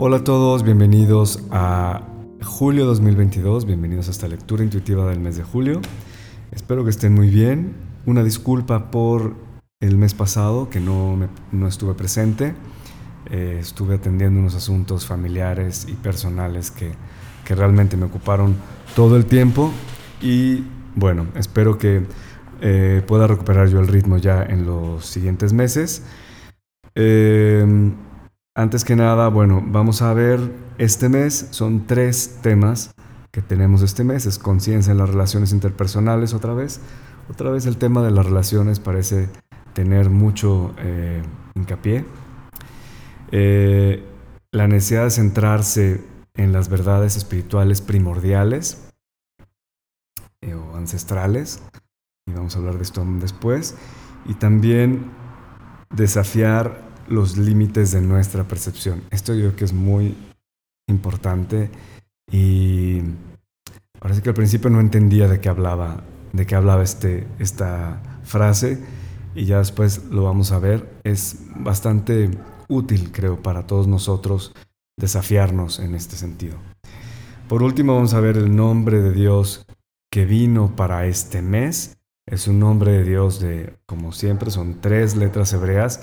Hola a todos, bienvenidos a julio 2022, bienvenidos a esta lectura intuitiva del mes de julio. Espero que estén muy bien. Una disculpa por el mes pasado que no, no estuve presente. Eh, estuve atendiendo unos asuntos familiares y personales que, que realmente me ocuparon todo el tiempo y bueno, espero que eh, pueda recuperar yo el ritmo ya en los siguientes meses. Eh, antes que nada, bueno, vamos a ver este mes, son tres temas que tenemos este mes, es conciencia en las relaciones interpersonales otra vez. Otra vez el tema de las relaciones parece tener mucho eh, hincapié. Eh, la necesidad de centrarse en las verdades espirituales primordiales eh, o ancestrales, y vamos a hablar de esto después, y también desafiar los límites de nuestra percepción. Esto yo creo que es muy importante y parece que al principio no entendía de qué hablaba, de qué hablaba este, esta frase y ya después lo vamos a ver. Es bastante útil, creo, para todos nosotros desafiarnos en este sentido. Por último, vamos a ver el nombre de Dios que vino para este mes. Es un nombre de Dios de, como siempre, son tres letras hebreas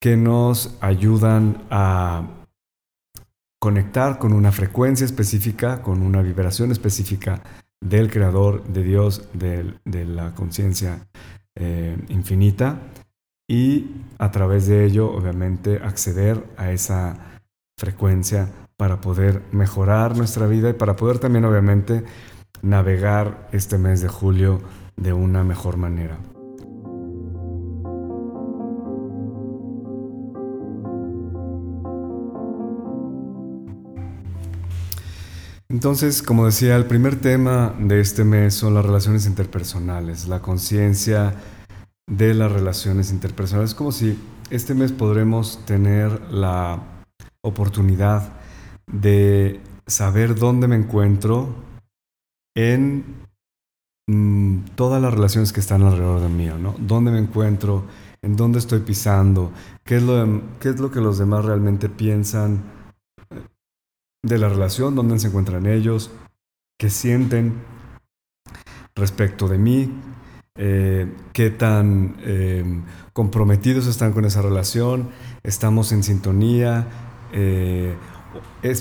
que nos ayudan a conectar con una frecuencia específica, con una vibración específica del Creador, de Dios, de, la conciencia eh, infinita y a través de ello, obviamente, acceder a esa frecuencia para poder mejorar nuestra vida y para poder también, obviamente, navegar este mes de julio de una mejor manera. Entonces, como decía, el primer tema de este mes son las relaciones interpersonales, la conciencia de las relaciones interpersonales. Es como si este mes podremos tener la oportunidad de saber dónde me encuentro en mm, todas las relaciones que están alrededor de mí, ¿no? ¿Dónde me encuentro? ¿En dónde estoy pisando? ¿Qué es lo, qué es lo que los demás realmente piensan? De la relación, dónde se encuentran ellos, qué sienten respecto de mí, eh, qué tan eh, comprometidos están con esa relación, estamos en sintonía, eh,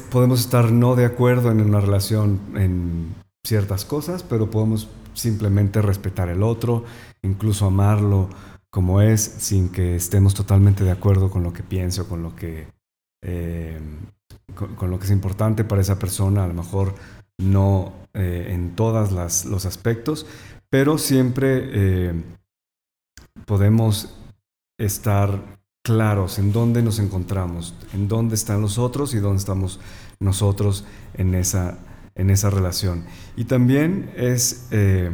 podemos estar no de acuerdo en una relación en ciertas cosas, pero podemos simplemente respetar el otro, incluso amarlo como es, sin que estemos totalmente de acuerdo con lo que pienso, con lo que con, lo que es importante para esa persona, a lo mejor no eh, en todos los aspectos, pero siempre eh, podemos estar claros en dónde nos encontramos, en dónde están los otros y dónde estamos nosotros en esa, en esa relación. Y también es eh,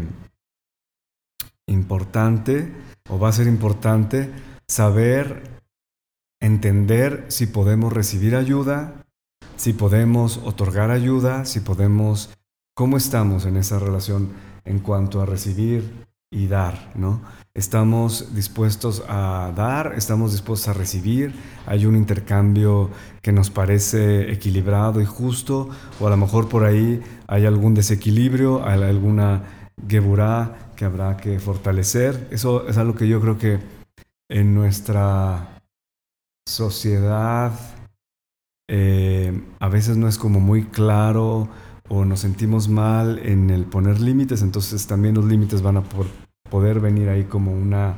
importante, o va a ser importante, saber entender si podemos recibir ayuda si podemos otorgar ayuda, si podemos, cómo estamos en esa relación en cuanto a recibir y dar, ¿no? Estamos dispuestos a dar, estamos dispuestos a recibir, hay un intercambio que nos parece equilibrado y justo, o a lo mejor por ahí hay algún desequilibrio, hay alguna geburá que habrá que fortalecer. Eso es algo que yo creo que en nuestra sociedad eh, a veces no es como muy claro o nos sentimos mal en el poner límites, entonces también los límites van a poder venir ahí como una,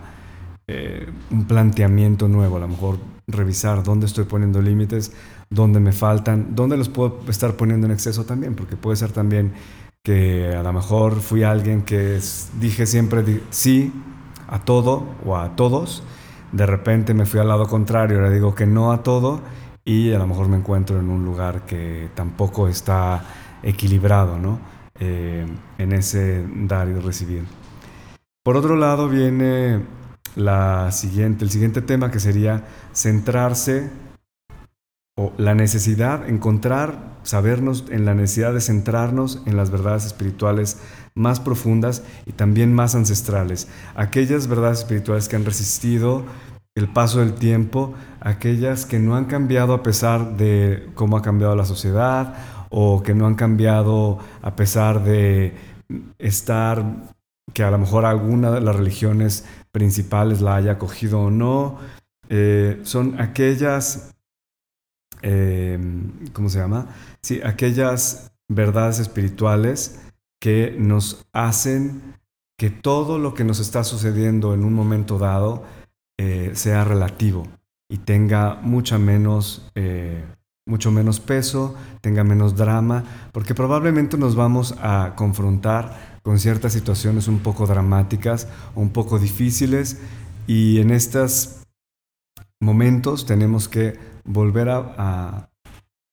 eh, un planteamiento nuevo, a lo mejor revisar dónde estoy poniendo límites, dónde me faltan, dónde los puedo estar poniendo en exceso también, porque puede ser también que a lo mejor fui alguien que dije siempre sí a todo o a todos, de repente me fui al lado contrario, ahora digo que no a todo y a lo mejor me encuentro en un lugar que tampoco está equilibrado ¿no? Eh, en ese dar y recibir. Por otro lado viene la siguiente, el siguiente tema que sería centrarse o la necesidad, encontrar, sabernos en la necesidad de centrarnos en las verdades espirituales más profundas y también más ancestrales, aquellas verdades espirituales que han resistido el paso del tiempo, aquellas que no han cambiado a pesar de cómo ha cambiado la sociedad o que no han cambiado a pesar de estar, que a lo mejor alguna de las religiones principales la haya cogido o no. Eh, son aquellas, eh, ¿cómo se llama? Sí, aquellas verdades espirituales que nos hacen que todo lo que nos está sucediendo en un momento dado eh, sea relativo y tenga mucha menos, eh, mucho menos peso, tenga menos drama, porque probablemente nos vamos a confrontar con ciertas situaciones un poco dramáticas, un poco difíciles, y en estos momentos tenemos que volver a,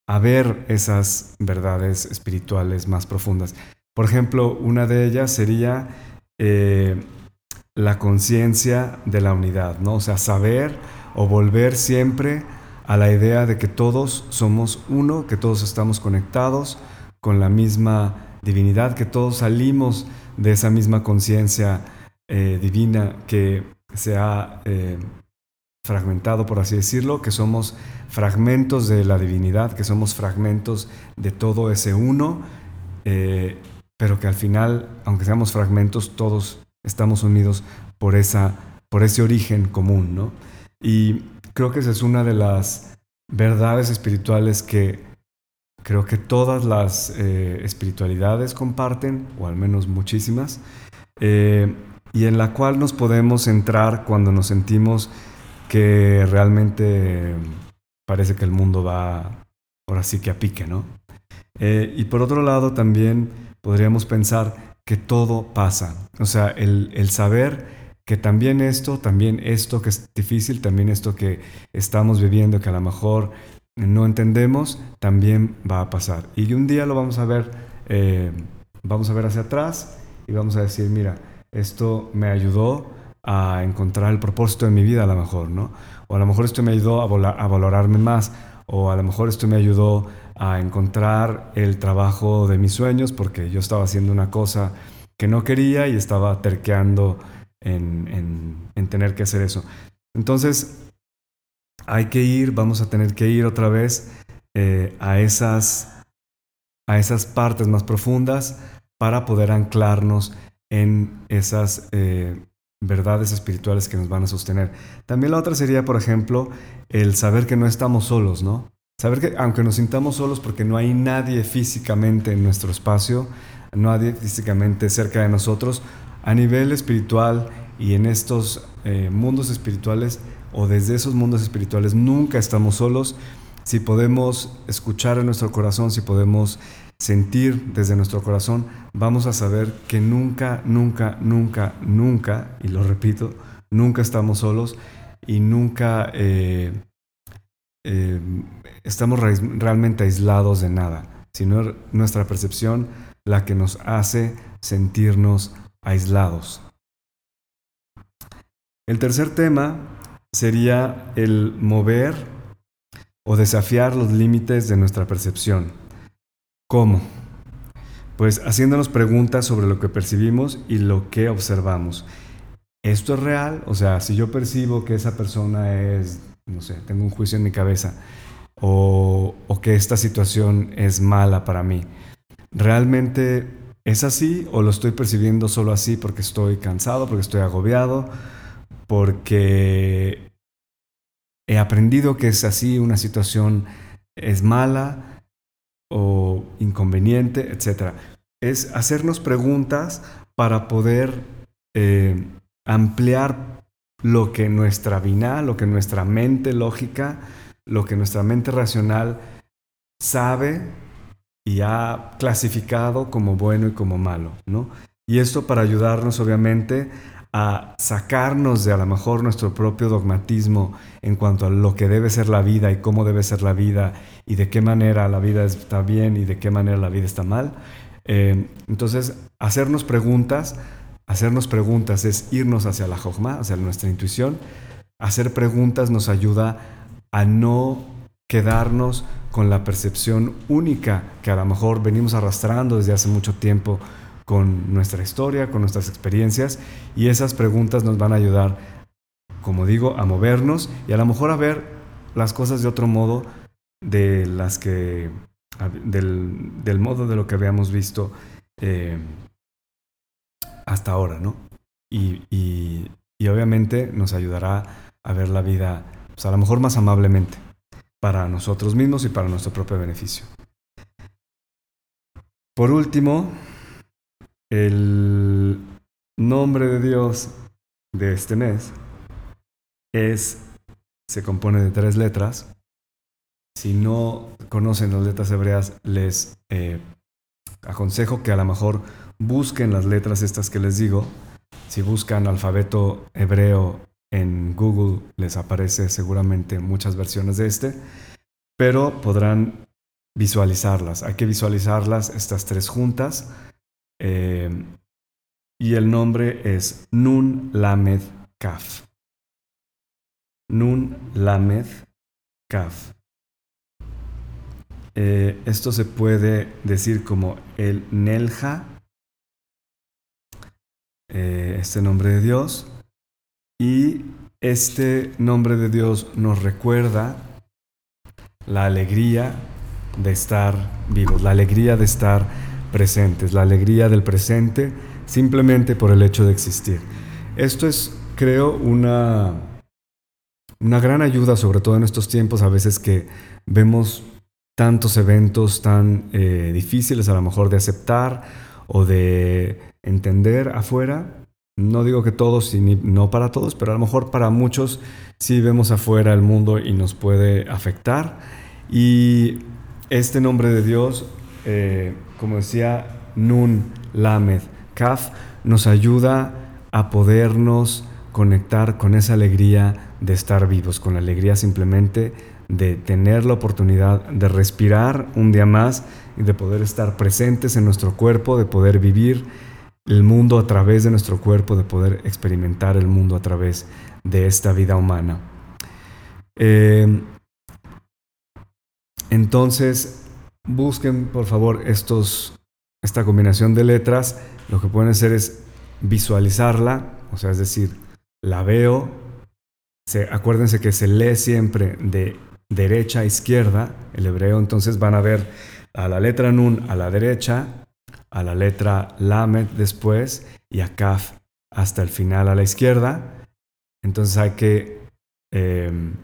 a ver esas verdades espirituales más profundas. Por ejemplo, una de ellas sería eh, la conciencia de la unidad, ¿no? O sea, saber o volver siempre a la idea de que todos somos uno, que todos estamos conectados con la misma divinidad, que todos salimos de esa misma conciencia eh, divina que se ha eh, fragmentado, por así decirlo, que somos fragmentos de la divinidad, que somos fragmentos de todo ese uno pero que al final, aunque seamos fragmentos, todos estamos unidos por, esa, por ese origen común, ¿no? Y creo que esa es una de las verdades espirituales que creo que todas las eh, espiritualidades comparten, o al menos muchísimas, eh, y en la cual nos podemos entrar cuando nos sentimos que realmente parece que el mundo va ahora sí que a pique, ¿no? Eh, y por otro lado también podríamos pensar que todo pasa. O sea, el, saber que también esto, también esto que es difícil, también esto que estamos viviendo, que a lo mejor no entendemos, también va a pasar. Y un día lo vamos a ver, eh, vamos a ver hacia atrás y vamos a decir, mira, esto me ayudó a encontrar el propósito de mi vida a lo mejor, ¿no? O a lo mejor esto me ayudó a, a valorarme más, o a lo mejor esto me ayudó a encontrar el trabajo de mis sueños porque yo estaba haciendo una cosa que no quería y estaba terqueando en, tener que hacer eso. Entonces, hay que ir, vamos a tener que ir otra vez eh, a, esas, a esas partes más profundas para poder anclarnos en esas eh, verdades espirituales que nos van a sostener. También la otra sería, por ejemplo, el saber que no estamos solos, ¿no? Saber que aunque nos sintamos solos porque no hay nadie físicamente en nuestro espacio, nadie físicamente cerca de nosotros, a nivel espiritual y en estos eh, mundos espirituales o desde esos mundos espirituales nunca estamos solos. Si podemos escuchar en nuestro corazón, si podemos sentir desde nuestro corazón, vamos a saber que nunca, nunca, nunca, nunca, y lo repito, nunca estamos solos y nunca eh, eh, estamos realmente aislados de nada, sino nuestra percepción la que nos hace sentirnos aislados. El tercer tema sería el mover o desafiar los límites de nuestra percepción. ¿Cómo? Pues haciéndonos preguntas sobre lo que percibimos y lo que observamos. ¿Esto es real? O sea, si yo percibo que esa persona es, no sé, tengo un juicio en mi cabeza, o, que esta situación es mala para mí. ¿Realmente es así o lo estoy percibiendo solo así porque estoy cansado, porque estoy agobiado, porque he aprendido que es así, una situación es mala o inconveniente, etcétera? Es hacernos preguntas para poder eh, ampliar lo que nuestra vina, lo que nuestra mente lógica lo que nuestra mente racional sabe y ha clasificado como bueno y como malo, ¿no? Y esto para ayudarnos, obviamente, a sacarnos de a lo mejor nuestro propio dogmatismo en cuanto a lo que debe ser la vida y cómo debe ser la vida y de qué manera la vida está bien y de qué manera la vida está mal. Eh, entonces, hacernos preguntas, hacernos preguntas es irnos hacia la jogma, hacia nuestra intuición. Hacer preguntas nos ayuda a no quedarnos con la percepción única que a lo mejor venimos arrastrando desde hace mucho tiempo con nuestra historia, con nuestras experiencias, y esas preguntas nos van a ayudar como digo, a movernos y a lo mejor a ver las cosas de otro modo de las que, del, modo de lo que habíamos visto eh, hasta ahora, ¿no? Y, y, obviamente nos ayudará a ver la vida, pues, a lo mejor más amablemente, para nosotros mismos y para nuestro propio beneficio. Por último, el nombre de Dios de este mes es, se compone de tres letras. Si no conocen las letras hebreas, les eh, aconsejo que a lo mejor busquen las letras estas que les digo. Si buscan alfabeto hebreo en Google, les aparece seguramente muchas versiones de este, pero podrán visualizarlas. Hay que visualizarlas estas tres juntas. Eh, y el nombre es Nun Lamed Kaf. Nun Lamed Kaf. Eh, esto se puede decir como el Nelja, eh, este nombre de Dios, y este nombre de Dios nos recuerda la alegría de estar vivos, la alegría de estar presentes, la alegría del presente simplemente por el hecho de existir. Esto es, creo, una, una gran ayuda, sobre todo en estos tiempos a veces que vemos tantos eventos tan eh, difíciles a lo mejor de aceptar o de entender afuera. No digo que todos y no para todos, pero a lo mejor para muchos sí vemos afuera el mundo y nos puede afectar. Y este nombre de Dios, eh, como decía Nun Lamed, Kaf, nos ayuda a podernos conectar con esa alegría de estar vivos, con la alegría simplemente de tener la oportunidad de respirar un día más y de poder estar presentes en nuestro cuerpo, de poder vivir el mundo a través de nuestro cuerpo, de poder experimentar el mundo a través de esta vida humana. Eh, entonces, busquen por favor estos, esta combinación de letras. Lo que pueden hacer es visualizarla, o sea, es decir, la veo. Se, acuérdense que se lee siempre de derecha a izquierda el hebreo, entonces van a ver a la letra Nun a la derecha, a la letra Lamed después y a Kaf hasta el final a la izquierda. Entonces hay que em,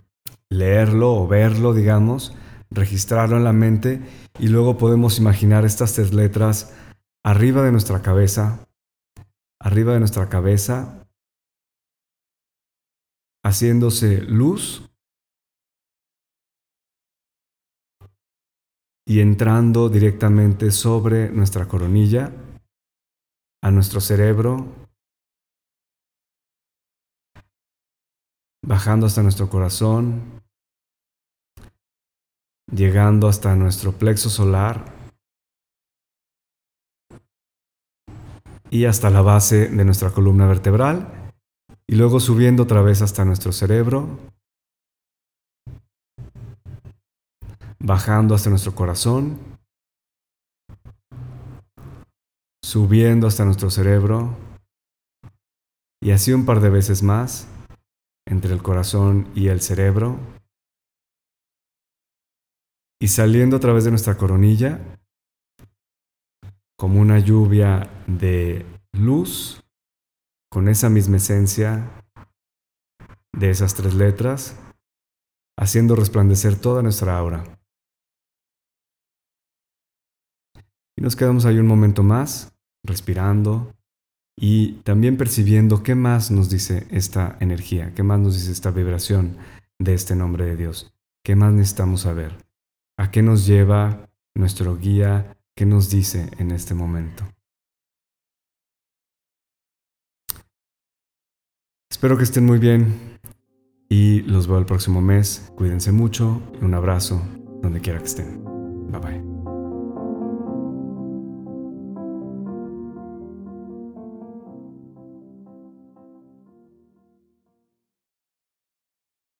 leerlo o verlo, digamos, registrarlo en la mente y luego podemos imaginar estas tres letras arriba de nuestra cabeza, arriba de nuestra cabeza, haciéndose luz y entrando directamente sobre nuestra coronilla, a nuestro cerebro, bajando hasta nuestro corazón, llegando hasta nuestro plexo solar y hasta la base de nuestra columna vertebral y luego subiendo otra vez hasta nuestro cerebro, bajando hasta nuestro corazón, subiendo hasta nuestro cerebro y así un par de veces más entre el corazón y el cerebro y saliendo a través de nuestra coronilla como una lluvia de luz con esa misma esencia de esas tres letras, haciendo resplandecer toda nuestra aura. Y nos quedamos ahí un momento más, respirando y también percibiendo qué más nos dice esta energía, qué más nos dice esta vibración de este nombre de Dios, qué más necesitamos saber. ¿A qué nos lleva nuestro guía? ¿Qué nos dice en este momento? Espero que estén muy bien y los veo el próximo mes. Cuídense mucho un abrazo donde quiera que estén. Bye bye.